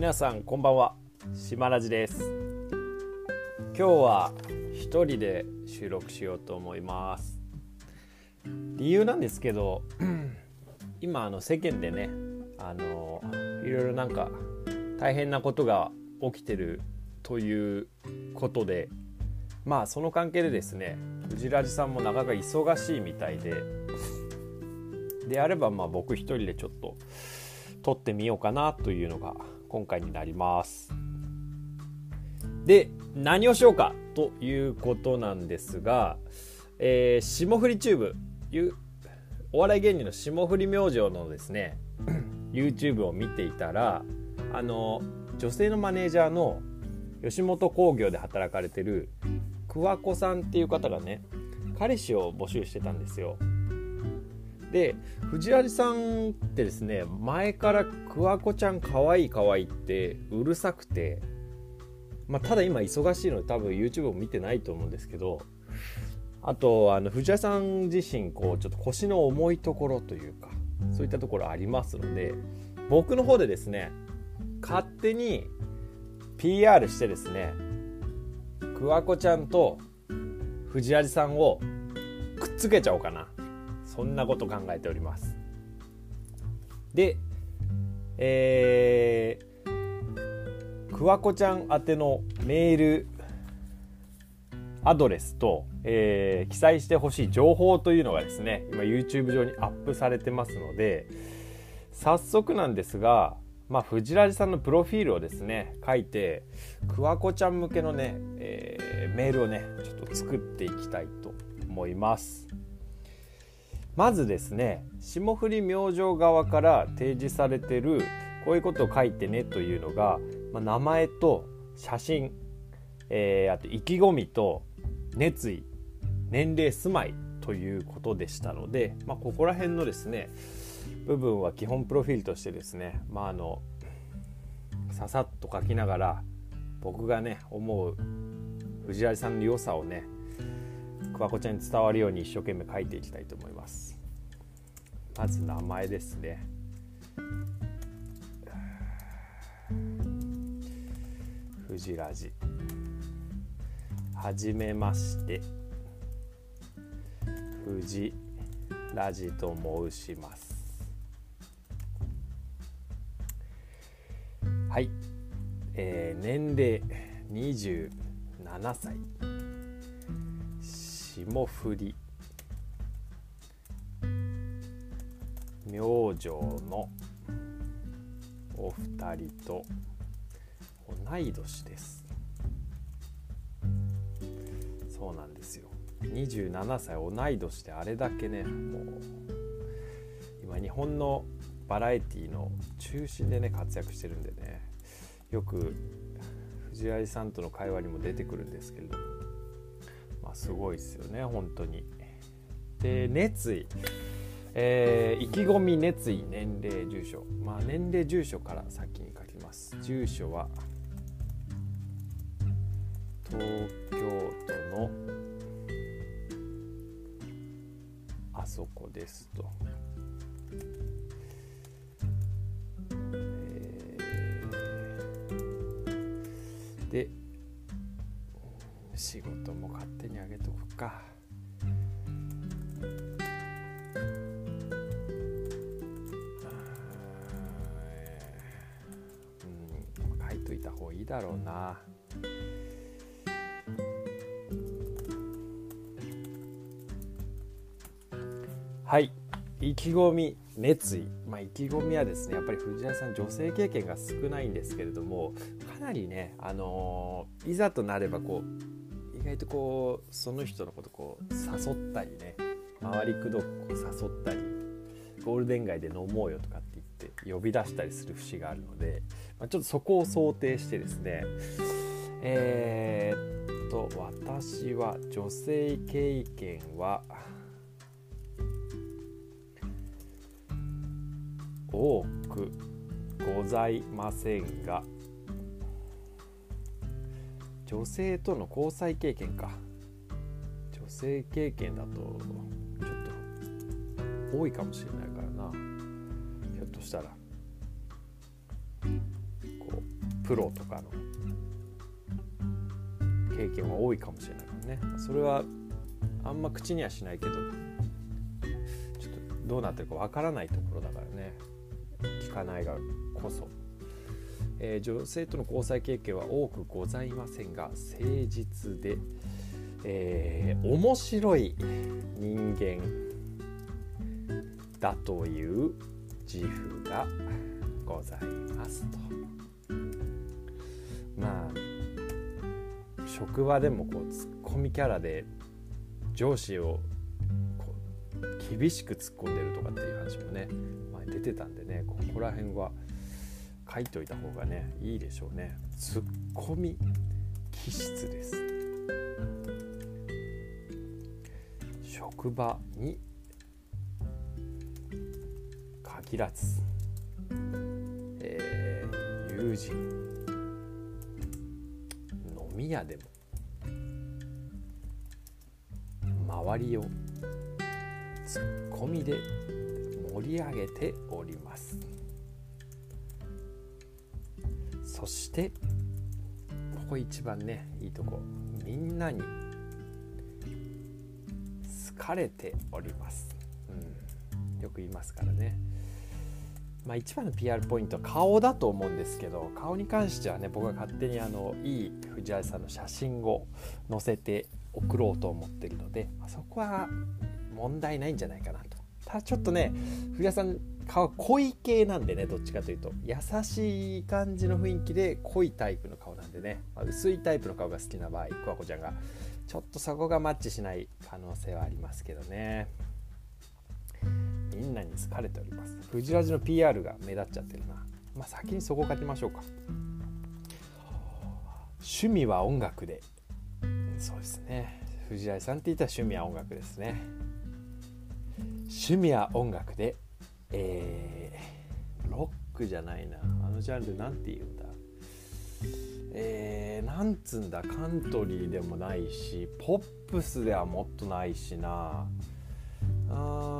皆さんこんばんは。島ラジです。今日は一人で収録しようと思います。理由なんですけど 今あの世間でねあのいろいろなんか大変なことが起きてるということでまあその関係でですね藤ラジさんもなかなか忙しいみたいでであればまあ僕一人でちょっと撮ってみようかなというのが今回になります。で何をしようかということなんですが、えー、霜降りチューブいうお笑い芸人の霜降り明星のですね YouTube を見ていたらあの女性のマネージャーの吉本興業で働かれてる桑子さんっていう方がね彼氏を募集してたんですよで藤原さんってですね前から桑子ちゃんかわいいかわいいってうるさくてまあ、ただ今忙しいので多分 YouTube を見てないと思うんですけどあとあの藤原さん自身こうちょっと腰の重いところというかそういったところありますので僕の方でですね勝手に PR してですね桑子ちゃんと藤原さんをくっつけちゃおうかな。そんなこと考えております。でえー、桑子ちゃん宛てのメールアドレスと、えー、記載してほしい情報というのがですね今 YouTube 上にアップされてますので早速なんですが、まあ、藤ラジさんのプロフィールをですね書いて桑子ちゃん向けのね、えー、メールをねちょっと作っていきたいと思います。まずですね霜降り明星側から提示されてるこういうことを書いてねというのが、まあ、名前と写真、えー、あと意気込みと熱意年齢住まいということでしたので、まあ、ここら辺のですね部分は基本プロフィールとしてですね、まあ、あのささっと書きながら僕がね思う藤原さんの良さをね桑子ちゃんに伝わるように一生懸命書いていきたいと思います。まず名前ですね。藤ラジはじめまして。藤ラジと申します。はい、えー、年齢27歳。霜降り。明星のお二人と同い年です。そうなんですよ。27歳同い年であれだけねもう今日本のバラエティの中心でね活躍してるんでねよく藤井さんとの会話にも出てくるんですけれどもまあすごいですよね本当に。で熱意。えー、意気込み熱意年齢住所。まあ年齢住所から先に書きます。住所は東京都のあそこですと、だろうな。はい意気込み熱意、まあ、意気込みはですねやっぱり藤原さん女性経験が少ないんですけれどもかなりね、あのー、いざとなればこう意外とこうその人のことこう誘ったりね回りくどく誘ったりゴールデン街で飲もうよとかって言って呼び出したりする節があるので、まあ、ちょっとそこを想定してですねえー、っと私は女性経験は多くございませんが女性との交際経験か。女性経験だとちょっと多いかもしれないから。としたらこうプロとかの経験は多いかもしれないからね。それはあんま口にはしないけどちょっとどうなってるかわからないところだからね。聞かないがこそ、えー、女性との交際経験は多くございませんが誠実で、えー、面白い人間だという自負がございますと。まあ職場でもこうツッコミキャラで上司をこう厳しく突っ込んでるとかっていう話もね前出てたんでねここら辺は書いといた方がねいいでしょうね。ツッコミ気質です。職場に限らず、えー、友人。飲み屋でも。周りを。ツッコミで。盛り上げております。そして。ここ一番ねいいとこ。みんなに。好かれております、うん、よく言いますからね。まあ、一番の PR ポイントは顔だと思うんですけど顔に関してはね僕が勝手にあのいい藤原さんの写真を載せて送ろうと思ってるので、まあ、そこは問題ないんじゃないかなと。ただちょっとね藤原さん顔濃い系なんでねどっちかというと。優しい感じの雰囲気で濃いタイプの顔なんでね、まあ、薄いタイプの顔が好きな場合桑子ちゃんがちょっとそこがマッチしない可能性はありますけどね。みんなに好かれております。藤ラジの PR が目立っちゃってるな。まあ先にそこ書きましょうか。趣味は音楽で。そうですね。藤井さんって言ったら趣味は音楽ですね。趣味は音楽で。えー、ロックじゃないな。あのジャンルなんて言うんだ。えー、なんつんだ。カントリーでもないしポップスではもっとないしな。あ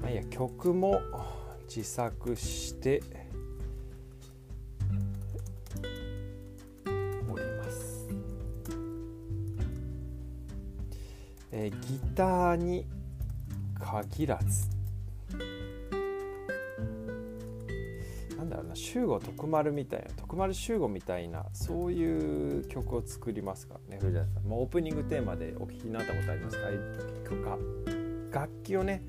まあいいや曲も自作しております、えー、ギターに限らず。なんだろうな修吾徳丸みたいな徳丸修吾みたいなそういう曲を作りますかね。藤田さん。もうオープニングテーマでお聴きになったことありますか？楽器をね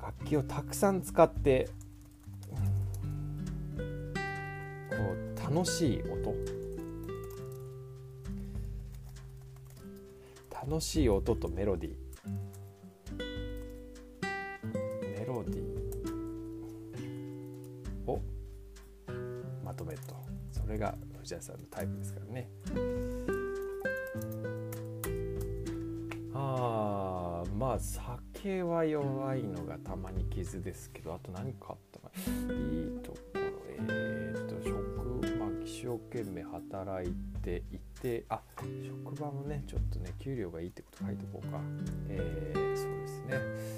楽器をたくさん使ってこう楽しい音。楽しい音とメロディー。メロディーをまとめると。それが藤谷さんのタイプですからね。酒は弱いのがたまに傷ですけどあと何かあったかいいところ。えー、っと職まあ一生懸命働いていてあ職場もねちょっとね給料がいいってこと書いとこうか。えー、そうですね。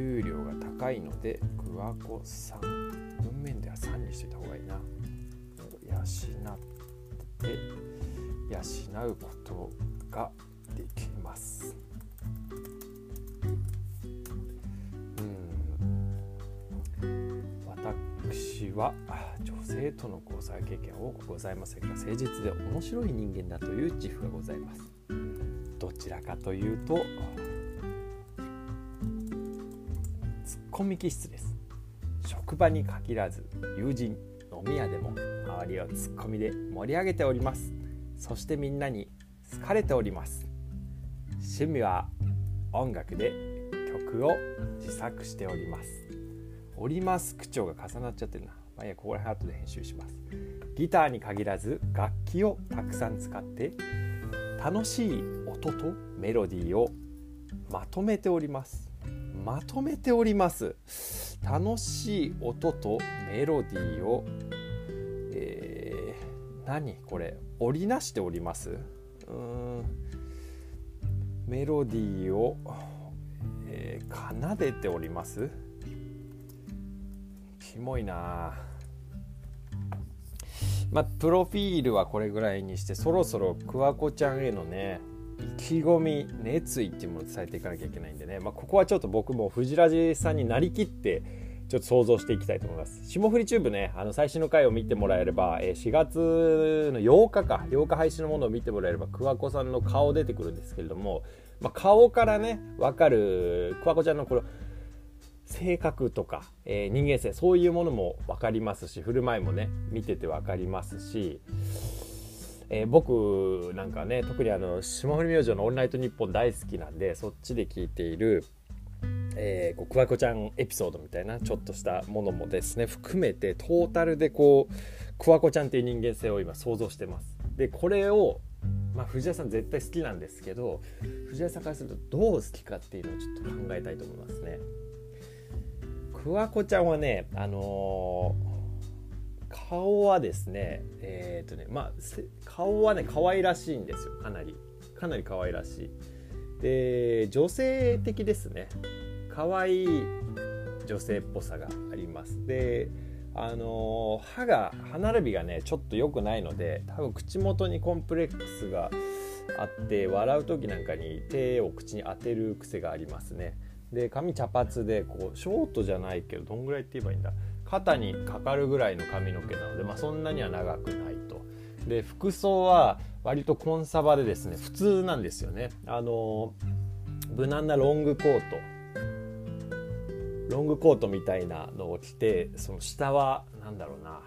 給料が高いのでグアコ3文面では3にしといた方がいいな。養って養うことができます。うん。私は女性との交際経験は多くございませんが誠実で面白い人間だという自負がございます。どちらかというとコミ気質です。職場に限らず友人飲み屋でも周りをツッコミで盛り上げております。そしてみんなに好かれております。趣味は音楽で曲を自作しております。おります口調が重なっちゃってるな。まあいやここら辺後で編集します。ギターに限らず楽器をたくさん使って楽しい音とメロディーをまとめております。まとめております。楽しい音とメロディーを、えー、何これ？織りなしております。うん。メロディーを、えー、奏でております。キモいな。まあプロフィールはこれぐらいにしてそろそろクワコちゃんへのね意気込み熱意っていうものを伝えていかなきゃいけないんでね、まあ、ここはちょっと僕も藤ラジさんになりきってちょっと想像していきたいと思います。霜降りチューブねあの最新の回を見てもらえれば、え4月の8日か8日配信のものを見てもらえれば桑子さんの顔出てくるんですけれども、まあ、顔からね分かる桑子ちゃんのこの性格とか、えー、人間性そういうものも分かりますし振る舞いもね見てて分かりますしえー、僕なんかね特にあの霜降り明星の「オンライトニッポン」大好きなんでそっちで聞いているえー、こうくわこちゃんエピソードみたいなちょっとしたものもですね含めてトータルでこうくわこちゃんっていう人間性を今想像してますでこれをまあ、藤谷さん絶対好きなんですけど藤谷さんからするとどう好きかっていうのをちょっと考えたいと思いますね。くわこちゃんはねあのー顔はですねえっ、ー、とねまあ顔はね可愛らしいんですよ。かなり。かなり可愛らしい。で女性的ですね。可愛い女性っぽさがあります。であの歯が歯並びがねちょっと良くないので多分口元にコンプレックスがあって笑う時なんかに手を口に当てる癖がありますね。で髪茶髪でこうショートじゃないけどどんぐらいって言えばいいんだ？肩にかかるぐらいの髪の毛なので、まあ、そんなには長くないと。で服装は割とコンサバでですね普通なんですよね。あの無難なロングコート。ロングコートみたいなのを着てその下は何だろうな。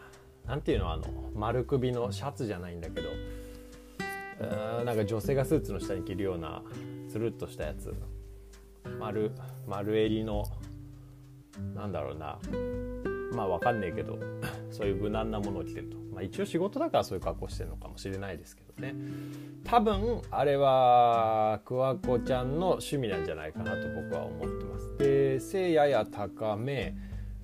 何ていうのあの丸首のシャツじゃないんだけど。なんか女性がスーツの下に着るようなつるっとしたやつ。丸丸襟のなんだろうな。まあわかんねえけど そういう無難なものを着てると、まあ、一応仕事だからそういう格好してるのかもしれないですけどね。多分あれは桑子ちゃんの趣味なんじゃないかなと僕は思ってます。で背やや高め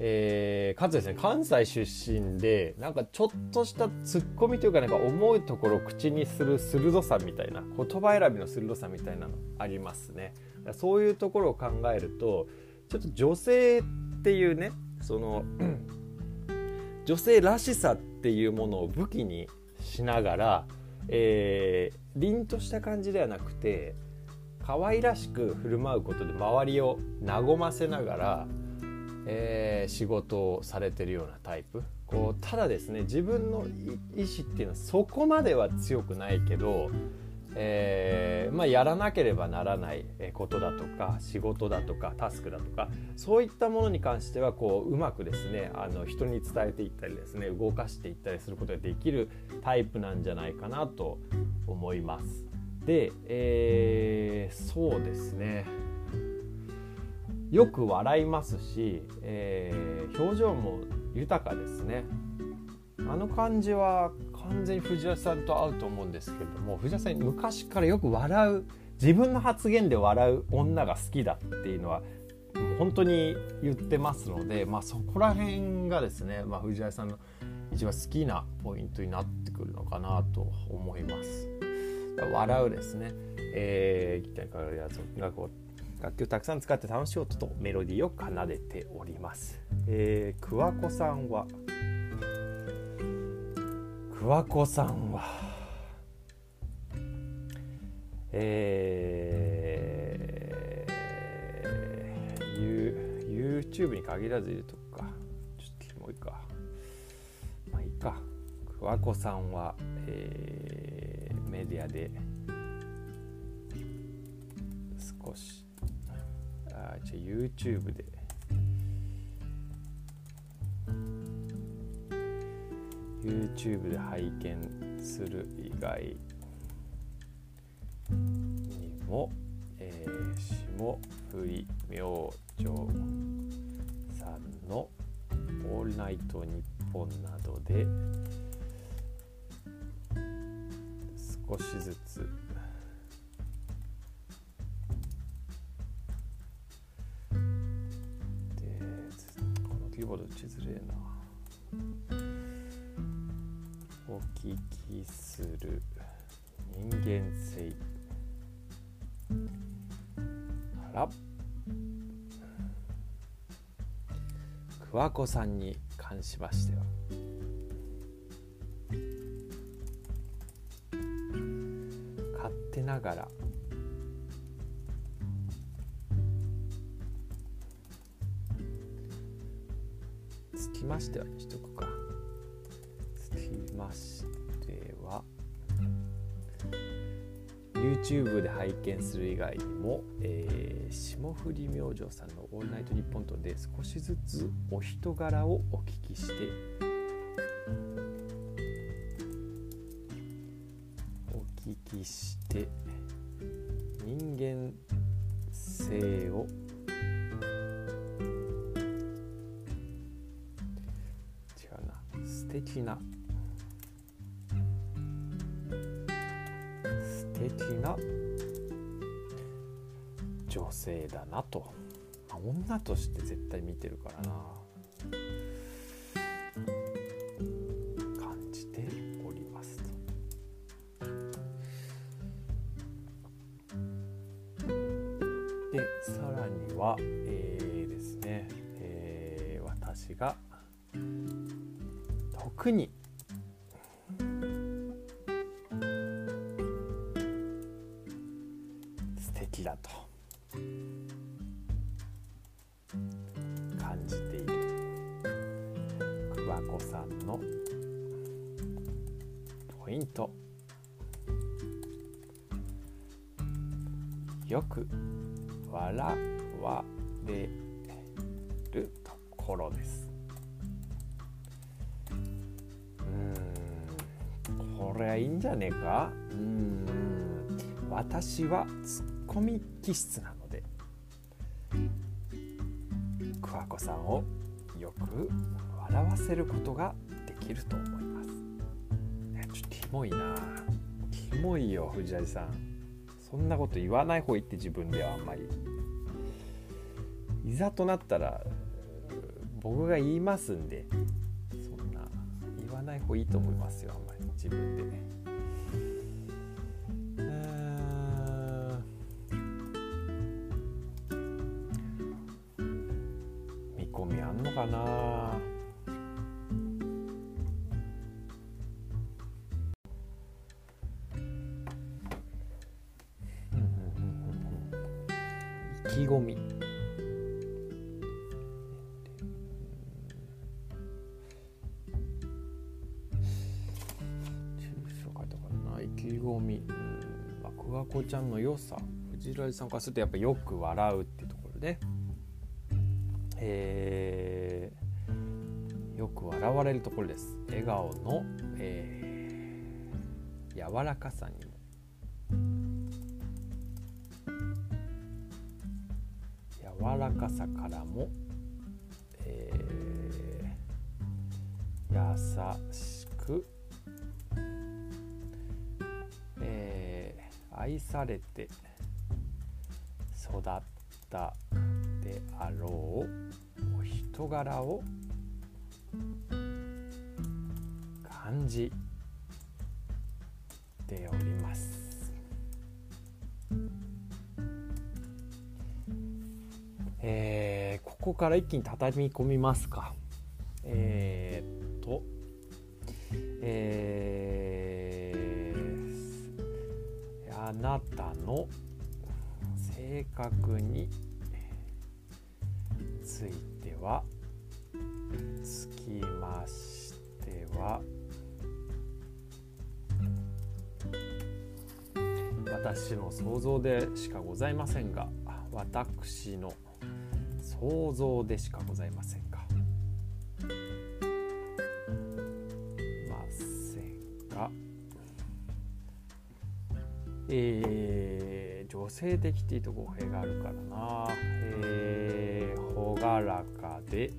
えー、かつですね関西出身でなんかちょっとしたツッコミというかなんか思うところを口にする鋭さみたいな言葉選びの鋭さみたいなのありますね。そういうところを考えるとちょっと女性っていうねその女性らしさっていうものを武器にしながら、えー、凛とした感じではなくて可愛らしく振る舞うことで周りを和ませながら、えー、仕事をされてるようなタイプ。こうただですね自分の意思っていうのはそこまでは強くないけどえー、まあ、やらなければならないことだとか仕事だとかタスクだとかそういったものに関してはこううまくですねあの人に伝えていったりですね動かしていったりすることができるタイプなんじゃないかなと思います。で、えー、そうですねよく笑いますし、えー、表情も豊かですね。あの感じは完全に藤原さんと合うと思うんですけれども藤原さん昔からよく笑う自分の発言で笑う女が好きだっていうのは本当に言ってますので、まあ、そこら辺がですね、まあ、藤原さんの一番好きなポイントになってくるのかなと思います。笑うですね、えー、楽楽器をたくさん使って楽しい音とメロディーを奏でております。えー、桑子さんは桑子さんは。えー、YouTube に限らず言うとか。ちょっとキモいかまあいいか。桑子さんは、えー、メディアで少しあじゃあ YouTube で。YouTube で拝見する以外にも、えー、霜降り明星さんの「オールナイトニッポン」などで少しずつでこのキーボード打ちづれえな。お聞きする。人間性。あら。桑子さんに関しましては勝手ながら。つきましてはにしとくか。ましては YouTube で拝見する以外にも、えー、霜降り明星さんの「オールナイトニッポン」とで少しずつお人柄をお聞きして素敵な女性だなと、まあ、女として絶対見てるからな。感じておりますと。でさらにはえー、ですね、えー、私が特にれはいいんじゃねえか？うん私はツッコミ気質なので。桑子さんをよく笑わせることができると思います、ね、ちょっとキモいな。キモいよ藤谷さん。そんなこと言わない方がいいって自分ではあんまり。いざとなったら僕が言いますんでそんな言わない方がいいと思いますよあんまり。自分で。ね見込みあんのかな？うんうんうんうん。意気込み。まあ、桑子ちゃんの良さ藤原さんからするとやっぱよく笑うっていうところで、えーよく笑われるところです。笑顔の、えー柔らかさにも。柔らかさからも、えー優しく、愛されて育ったであろうお人柄を感じております。えーここから一気に畳み込みますか。の性格についてはつきましては私の想像でしかございませんが私の想像でしかございませんがませんがえ女性的っていうと語弊があるからな。えー、朗らかで。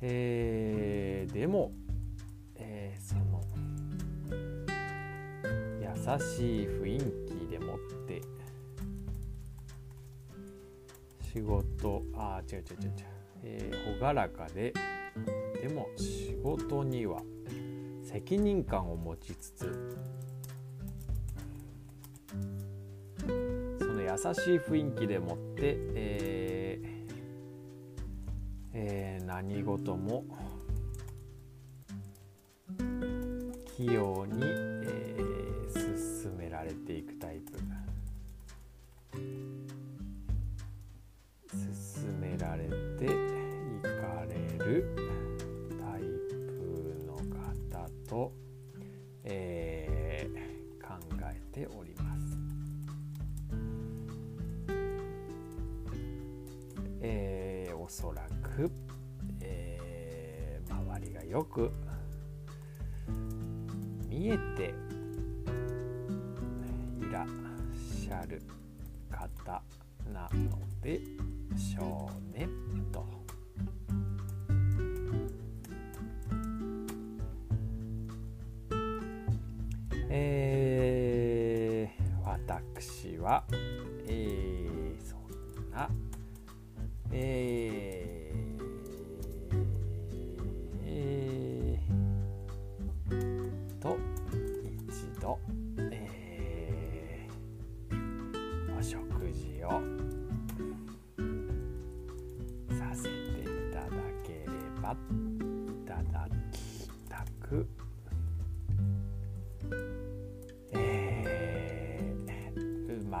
えー、でも、えー、その優しい雰囲気でもって仕事あ違う違う違う違う、えー、朗らかででも仕事には責任感を持ちつつ優しい雰囲気でもって、えーえー、何事も器用に、えー、進められていくタイプ。えー、おそらく、えー、周りがよく見えていらっしゃる方なのでしょう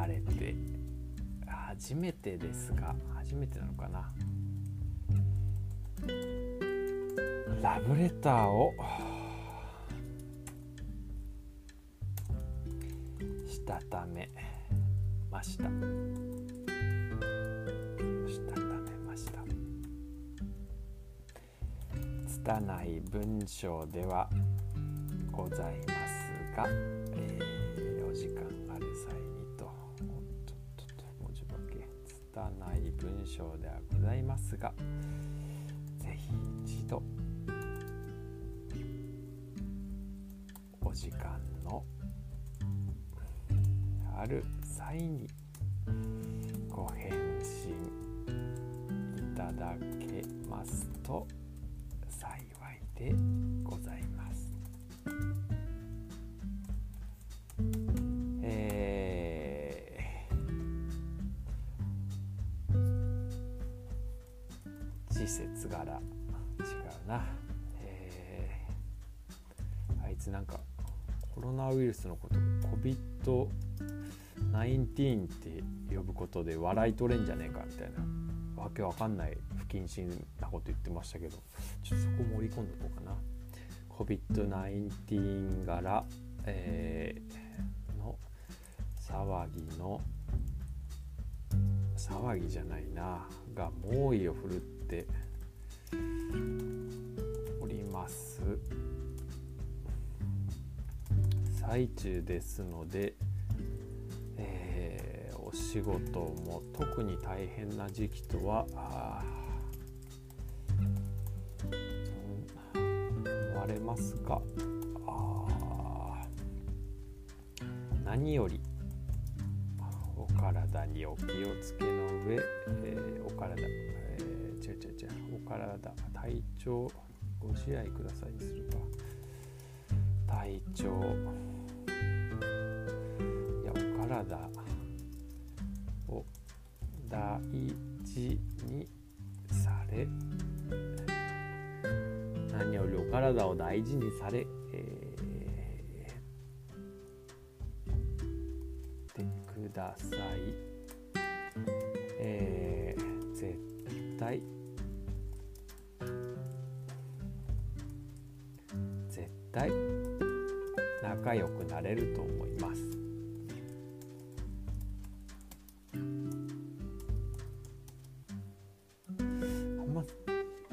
れて。初めてですが初めてなのかな。ラブレターを。したため。ました。したためました。拙い文章ではございますが、文章ではございますがぜひ一度お時間のある際にご返信いただけますと幸いで違うな、えー、あいつなんかコロナウイルスのこと COVID-19 って呼ぶことで笑い取れんじゃねえかみたいな。わけわかんない不謹慎なこと言ってましたけど。ちょっとそこ盛り込んでおこうかな。COVID-19 柄、えー、の騒ぎの騒ぎじゃないな。が猛威を振るっております。最中ですので、えー、お仕事も特に大変な時期とは思われますが何よりお体にお気をつけの上、えー、お体、えー、違う違う違う。お体。体調。ご自愛くださいにするか。体調。いやお体。を大事にされ。何よりお体を大事にされ、えー、てください、えー、対絶対。仲良くなれると思います。あんま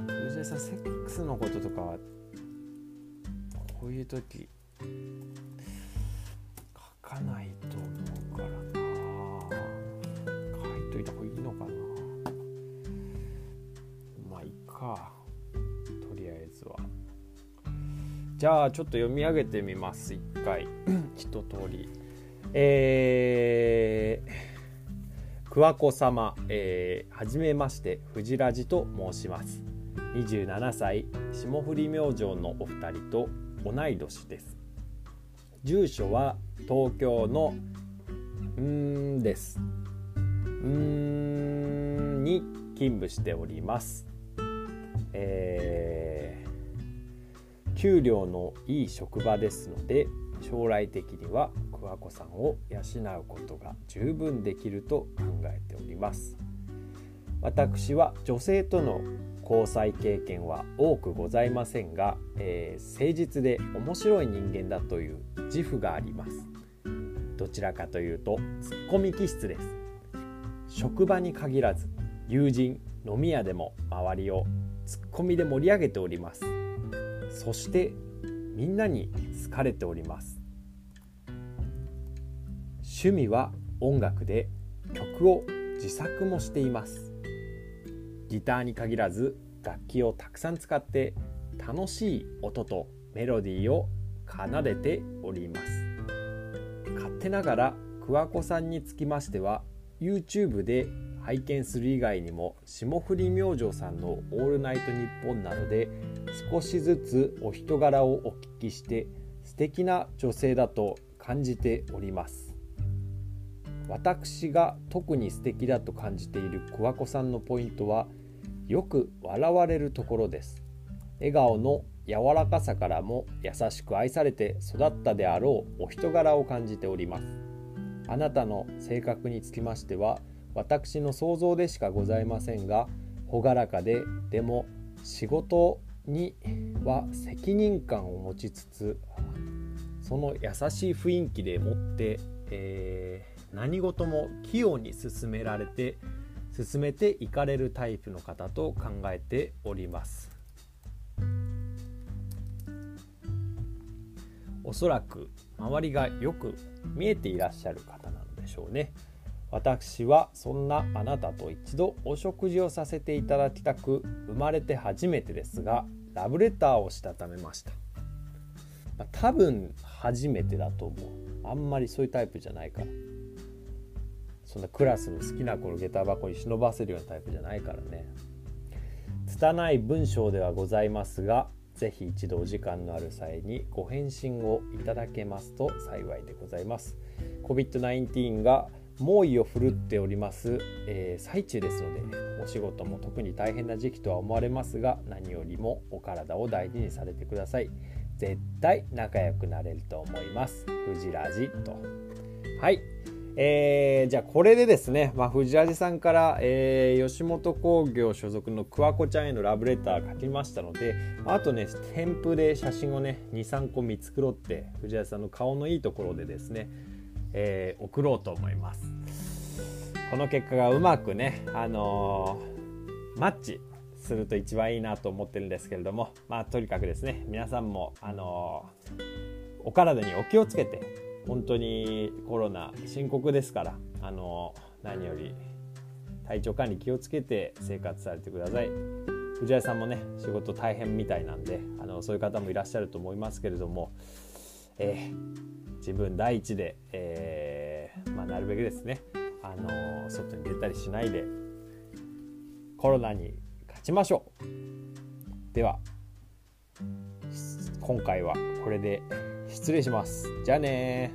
藤井さんセックスのこととかこういう時じゃあちょっと読み上げてみます一回。一通り。えー、桑子様、えー、はじめまして藤ラジと申します。27歳霜降り明星のお二人と同い年です。住所は東京のんです。んに勤務しております。えー、給料のいい職場ですので将来的には桑子さんを養うことが十分できると考えております。私は女性との交際経験は多くございませんが、えー、誠実で面白い人間だという自負があります。どちらかというとツッコミ気質です。職場に限らず友人飲み屋でも周りをツッコミで盛り上げております。そしてみんなに好かれております。趣味は音楽で曲を自作もしています。ギターに限らず楽器をたくさん使って楽しい音とメロディーを奏でております。勝手ながら桑子さんにつきましては YouTube で拝見する以外にも霜降り明星さんの「オールナイトニッポン」などで少しずつお人柄をお聞きして素敵な女性だと感じております。私が特に素敵だと感じている桑子さんのポイントはよく笑われるところです。笑顔の柔らかさからも優しく愛されて育ったであろうお人柄を感じております。あなたの性格につきましては私の想像でしかございませんが朗らかででも仕事には責任感を持ちつつその優しい雰囲気でもって、えー、何事も器用に進められて進めていかれるタイプの方と考えております。おそらく周りがよく見えていらっしゃる方なのでしょうね。私はそんなあなたと一度お食事をさせていただきたく生まれて初めてですがラブレターをしたためました、まあ、多分初めてだと思う。あんまりそういうタイプじゃないから。そんなクラスの好きな子の下駄箱に忍ばせるようなタイプじゃないからね。拙い文章ではございますが是非一度お時間のある際にご返信をいただけますと幸いでございます。COVID-19 が猛威を振るっております、えー、最中ですので、お仕事も特に大変な時期とは思われますが何よりもお体を大事にされてください。絶対仲良くなれると思います。フジラジと。はい。えー、じゃあこれでですね、まあ、藤ラジさんから、えー、吉本興業所属の桑子ちゃんへのラブレター書きましたのであとね添付で写真をね23個見繕って藤ラジさんの顔のいいところでですねえー、送ろうと思います。この結果がうまくね、あのー、マッチすると一番いいなと思ってるんですけれどもまあとにかくですね皆さんも、あのー、お体にお気をつけて本当にコロナ深刻ですから、あの何より体調管理気をつけて生活されてください。藤井さんもね仕事大変みたいなんであのそういう方もいらっしゃると思いますけれども、えー自分第一で、えー、まあ、なるべくですね、あの外に出たりしないでコロナに勝ちましょう。では今回はこれで失礼します。じゃあね